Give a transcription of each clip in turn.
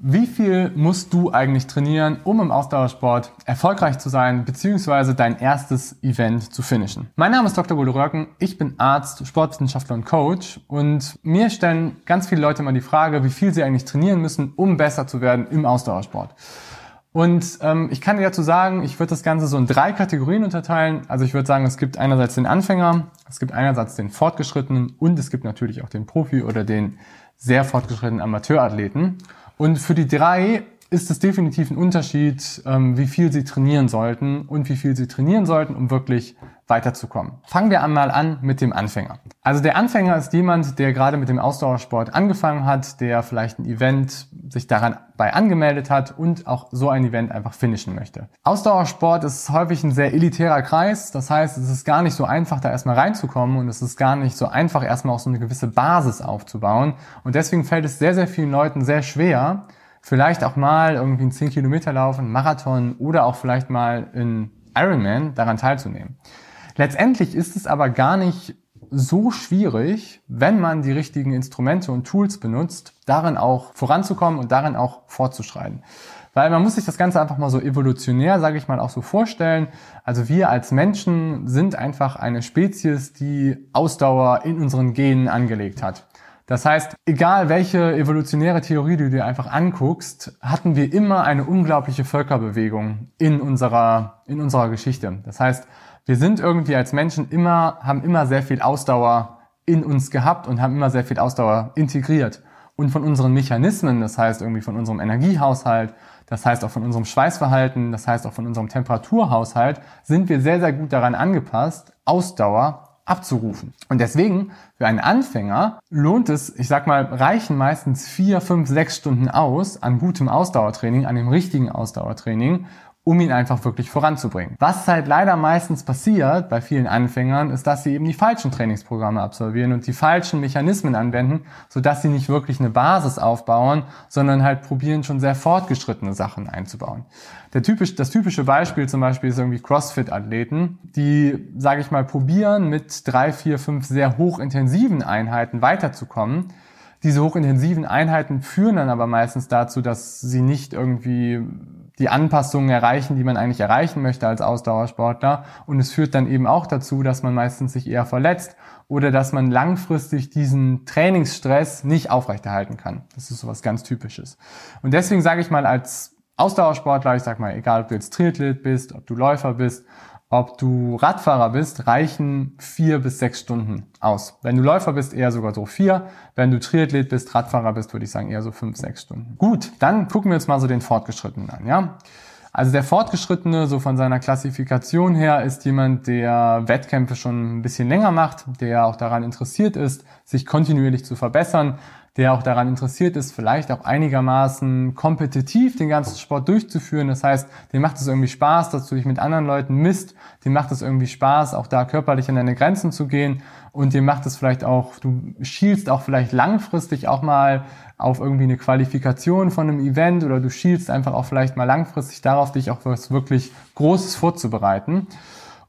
Wie viel musst du eigentlich trainieren, um im Ausdauersport erfolgreich zu sein, beziehungsweise dein erstes Event zu finishen? Mein Name ist Dr. Bodo Röcken, ich bin Arzt, Sportwissenschaftler und Coach und mir stellen ganz viele Leute immer die Frage, wie viel sie eigentlich trainieren müssen, um besser zu werden im Ausdauersport. Und ähm, ich kann dir dazu sagen, ich würde das Ganze so in drei Kategorien unterteilen. Also ich würde sagen, es gibt einerseits den Anfänger, es gibt einerseits den Fortgeschrittenen und es gibt natürlich auch den Profi oder den sehr fortgeschrittenen Amateurathleten. Und für die drei ist es definitiv ein Unterschied, ähm, wie viel sie trainieren sollten und wie viel sie trainieren sollten, um wirklich weiterzukommen. Fangen wir einmal an mit dem Anfänger. Also der Anfänger ist jemand, der gerade mit dem Ausdauersport angefangen hat, der vielleicht ein Event sich daran bei angemeldet hat und auch so ein Event einfach finishen möchte. Ausdauersport ist häufig ein sehr elitärer Kreis. Das heißt, es ist gar nicht so einfach, da erstmal reinzukommen und es ist gar nicht so einfach, erstmal auch so eine gewisse Basis aufzubauen. Und deswegen fällt es sehr, sehr vielen Leuten sehr schwer, vielleicht auch mal irgendwie einen 10 Kilometer laufen, Marathon oder auch vielleicht mal in Ironman daran teilzunehmen. Letztendlich ist es aber gar nicht so schwierig, wenn man die richtigen Instrumente und Tools benutzt, darin auch voranzukommen und darin auch fortzuschreiten. Weil man muss sich das Ganze einfach mal so evolutionär, sage ich mal, auch so vorstellen. Also wir als Menschen sind einfach eine Spezies, die Ausdauer in unseren Genen angelegt hat. Das heißt, egal welche evolutionäre Theorie du dir einfach anguckst, hatten wir immer eine unglaubliche Völkerbewegung in unserer, in unserer Geschichte. Das heißt, wir sind irgendwie als Menschen immer, haben immer sehr viel Ausdauer in uns gehabt und haben immer sehr viel Ausdauer integriert. Und von unseren Mechanismen, das heißt irgendwie von unserem Energiehaushalt, das heißt auch von unserem Schweißverhalten, das heißt auch von unserem Temperaturhaushalt, sind wir sehr, sehr gut daran angepasst, Ausdauer abzurufen. Und deswegen, für einen Anfänger lohnt es, ich sag mal, reichen meistens vier, fünf, sechs Stunden aus an gutem Ausdauertraining, an dem richtigen Ausdauertraining, um ihn einfach wirklich voranzubringen. Was halt leider meistens passiert bei vielen Anfängern, ist, dass sie eben die falschen Trainingsprogramme absolvieren und die falschen Mechanismen anwenden, sodass sie nicht wirklich eine Basis aufbauen, sondern halt probieren, schon sehr fortgeschrittene Sachen einzubauen. Der typisch, das typische Beispiel zum Beispiel ist irgendwie CrossFit-Athleten, die, sage ich mal, probieren mit drei, vier, fünf sehr hochintensiven Einheiten weiterzukommen. Diese hochintensiven Einheiten führen dann aber meistens dazu, dass sie nicht irgendwie die Anpassungen erreichen, die man eigentlich erreichen möchte als Ausdauersportler. Und es führt dann eben auch dazu, dass man meistens sich eher verletzt oder dass man langfristig diesen Trainingsstress nicht aufrechterhalten kann. Das ist so was ganz Typisches. Und deswegen sage ich mal als Ausdauersportler, ich sag mal, egal ob du jetzt Triathlet bist, ob du Läufer bist ob du Radfahrer bist, reichen vier bis sechs Stunden aus. Wenn du Läufer bist, eher sogar so vier. Wenn du Triathlet bist, Radfahrer bist, würde ich sagen eher so fünf, sechs Stunden. Gut, dann gucken wir uns mal so den Fortgeschrittenen an, ja. Also der Fortgeschrittene, so von seiner Klassifikation her, ist jemand, der Wettkämpfe schon ein bisschen länger macht, der auch daran interessiert ist, sich kontinuierlich zu verbessern, der auch daran interessiert ist, vielleicht auch einigermaßen kompetitiv den ganzen Sport durchzuführen. Das heißt, dem macht es irgendwie Spaß, dass du dich mit anderen Leuten misst. Dem macht es irgendwie Spaß, auch da körperlich an deine Grenzen zu gehen. Und dem macht es vielleicht auch, du schielst auch vielleicht langfristig auch mal auf irgendwie eine Qualifikation von einem Event oder du schielst einfach auch vielleicht mal langfristig darauf, dich auch was wirklich Großes vorzubereiten.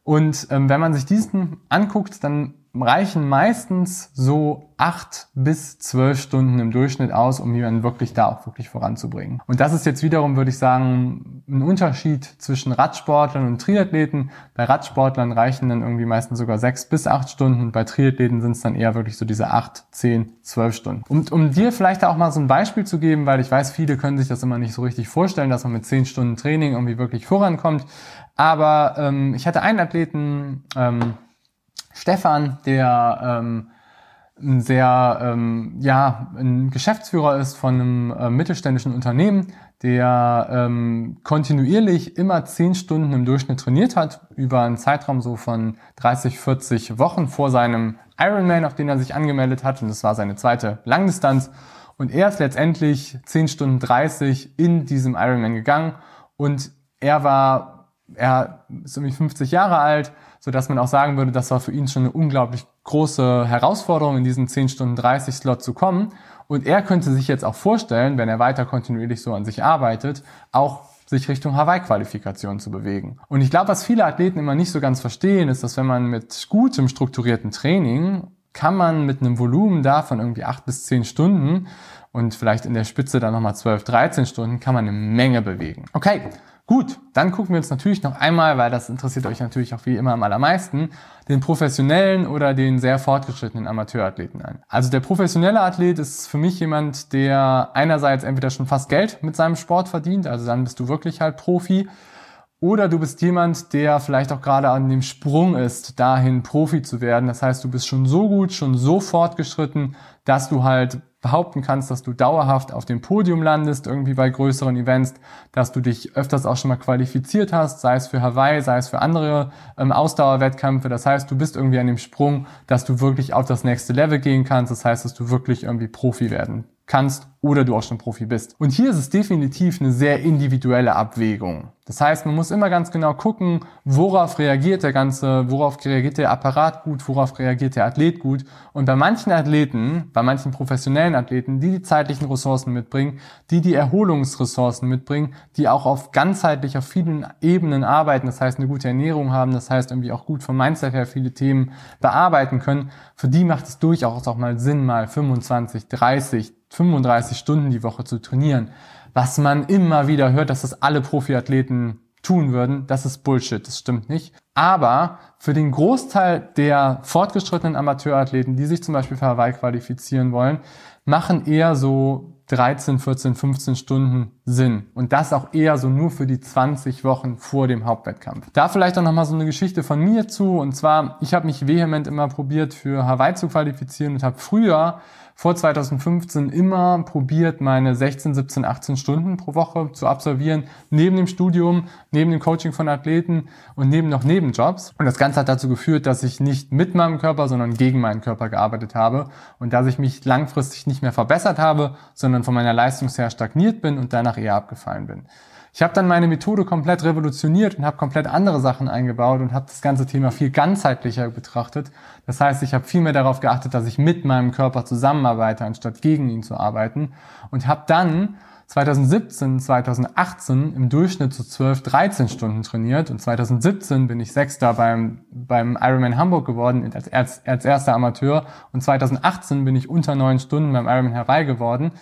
Und ähm, wenn man sich diesen anguckt, dann reichen meistens so acht bis zwölf Stunden im Durchschnitt aus, um jemanden wirklich da auch wirklich voranzubringen. Und das ist jetzt wiederum, würde ich sagen, ein Unterschied zwischen Radsportlern und Triathleten. Bei Radsportlern reichen dann irgendwie meistens sogar sechs bis acht Stunden. Bei Triathleten sind es dann eher wirklich so diese acht, zehn, zwölf Stunden. Und um dir vielleicht auch mal so ein Beispiel zu geben, weil ich weiß, viele können sich das immer nicht so richtig vorstellen, dass man mit zehn Stunden Training irgendwie wirklich vorankommt. Aber ähm, ich hatte einen Athleten, ähm, Stefan, der ähm, ein sehr, ähm, ja, ein Geschäftsführer ist von einem äh, mittelständischen Unternehmen, der ähm, kontinuierlich immer zehn Stunden im Durchschnitt trainiert hat, über einen Zeitraum so von 30, 40 Wochen vor seinem Ironman, auf den er sich angemeldet hat. Und das war seine zweite Langdistanz. Und er ist letztendlich 10 Stunden 30 in diesem Ironman gegangen. Und er war er ist irgendwie 50 Jahre alt, so dass man auch sagen würde, das war für ihn schon eine unglaublich große Herausforderung, in diesen 10 Stunden 30 Slot zu kommen. Und er könnte sich jetzt auch vorstellen, wenn er weiter kontinuierlich so an sich arbeitet, auch sich Richtung Hawaii-Qualifikation zu bewegen. Und ich glaube, was viele Athleten immer nicht so ganz verstehen, ist, dass wenn man mit gutem strukturierten Training kann man mit einem Volumen davon irgendwie acht bis zehn Stunden und vielleicht in der Spitze dann nochmal 12, 13 Stunden, kann man eine Menge bewegen. Okay, Gut, dann gucken wir uns natürlich noch einmal, weil das interessiert euch natürlich auch wie immer am allermeisten, den professionellen oder den sehr fortgeschrittenen Amateurathleten an. Also der professionelle Athlet ist für mich jemand, der einerseits entweder schon fast Geld mit seinem Sport verdient, also dann bist du wirklich halt Profi, oder du bist jemand, der vielleicht auch gerade an dem Sprung ist, dahin Profi zu werden. Das heißt, du bist schon so gut, schon so fortgeschritten, dass du halt behaupten kannst, dass du dauerhaft auf dem Podium landest, irgendwie bei größeren Events, dass du dich öfters auch schon mal qualifiziert hast, sei es für Hawaii, sei es für andere ähm, Ausdauerwettkämpfe. Das heißt, du bist irgendwie an dem Sprung, dass du wirklich auf das nächste Level gehen kannst. Das heißt, dass du wirklich irgendwie Profi werden kannst oder du auch schon Profi bist. Und hier ist es definitiv eine sehr individuelle Abwägung. Das heißt, man muss immer ganz genau gucken, worauf reagiert der ganze, worauf reagiert der Apparat gut, worauf reagiert der Athlet gut. Und bei manchen Athleten, bei manchen professionellen Athleten, die die zeitlichen Ressourcen mitbringen, die die Erholungsressourcen mitbringen, die auch auf ganzheitlich auf vielen Ebenen arbeiten, das heißt eine gute Ernährung haben, das heißt irgendwie auch gut vom Mindset her viele Themen bearbeiten können, für die macht es durchaus auch mal Sinn, mal 25, 30, 35 Stunden die Woche zu trainieren. Was man immer wieder hört, dass das alle Profiathleten tun würden, das ist Bullshit, das stimmt nicht. Aber für den Großteil der fortgeschrittenen Amateurathleten, die sich zum Beispiel für Hawaii qualifizieren wollen, machen eher so 13, 14, 15 Stunden Sinn. Und das auch eher so nur für die 20 Wochen vor dem Hauptwettkampf. Da vielleicht auch nochmal so eine Geschichte von mir zu. Und zwar, ich habe mich vehement immer probiert, für Hawaii zu qualifizieren und habe früher vor 2015 immer probiert, meine 16, 17, 18 Stunden pro Woche zu absolvieren, neben dem Studium, neben dem Coaching von Athleten und neben noch Nebenjobs. Und das Ganze hat dazu geführt, dass ich nicht mit meinem Körper, sondern gegen meinen Körper gearbeitet habe und dass ich mich langfristig nicht mehr verbessert habe, sondern von meiner Leistung her stagniert bin und danach eher abgefallen bin. Ich habe dann meine Methode komplett revolutioniert und habe komplett andere Sachen eingebaut und habe das ganze Thema viel ganzheitlicher betrachtet. Das heißt, ich habe viel mehr darauf geachtet, dass ich mit meinem Körper zusammenarbeite, anstatt gegen ihn zu arbeiten. Und habe dann 2017, 2018 im Durchschnitt zu 12, 13 Stunden trainiert und 2017 bin ich Sechster beim, beim Ironman Hamburg geworden als, als, als erster Amateur und 2018 bin ich unter neun Stunden beim Ironman herbei geworden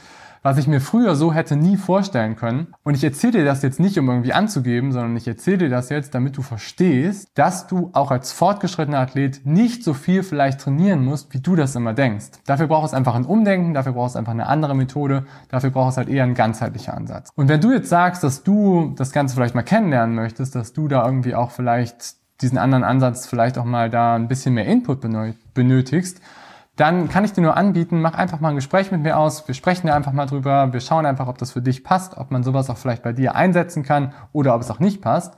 was ich mir früher so hätte nie vorstellen können. Und ich erzähle dir das jetzt nicht, um irgendwie anzugeben, sondern ich erzähle dir das jetzt, damit du verstehst, dass du auch als fortgeschrittener Athlet nicht so viel vielleicht trainieren musst, wie du das immer denkst. Dafür braucht es einfach ein Umdenken, dafür braucht es einfach eine andere Methode, dafür braucht es halt eher ein ganzheitlicher Ansatz. Und wenn du jetzt sagst, dass du das Ganze vielleicht mal kennenlernen möchtest, dass du da irgendwie auch vielleicht diesen anderen Ansatz vielleicht auch mal da ein bisschen mehr Input benötigst, dann kann ich dir nur anbieten, mach einfach mal ein Gespräch mit mir aus. Wir sprechen da einfach mal drüber. Wir schauen einfach, ob das für dich passt, ob man sowas auch vielleicht bei dir einsetzen kann oder ob es auch nicht passt.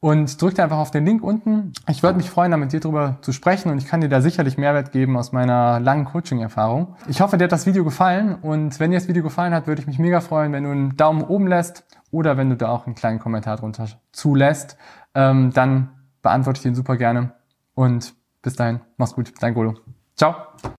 Und drück dir einfach auf den Link unten. Ich würde mich freuen, da mit dir drüber zu sprechen und ich kann dir da sicherlich Mehrwert geben aus meiner langen Coaching-Erfahrung. Ich hoffe, dir hat das Video gefallen und wenn dir das Video gefallen hat, würde ich mich mega freuen, wenn du einen Daumen oben lässt oder wenn du da auch einen kleinen Kommentar drunter zulässt. Ähm, dann beantworte ich den super gerne und bis dahin, mach's gut, dein Golo. Ciao.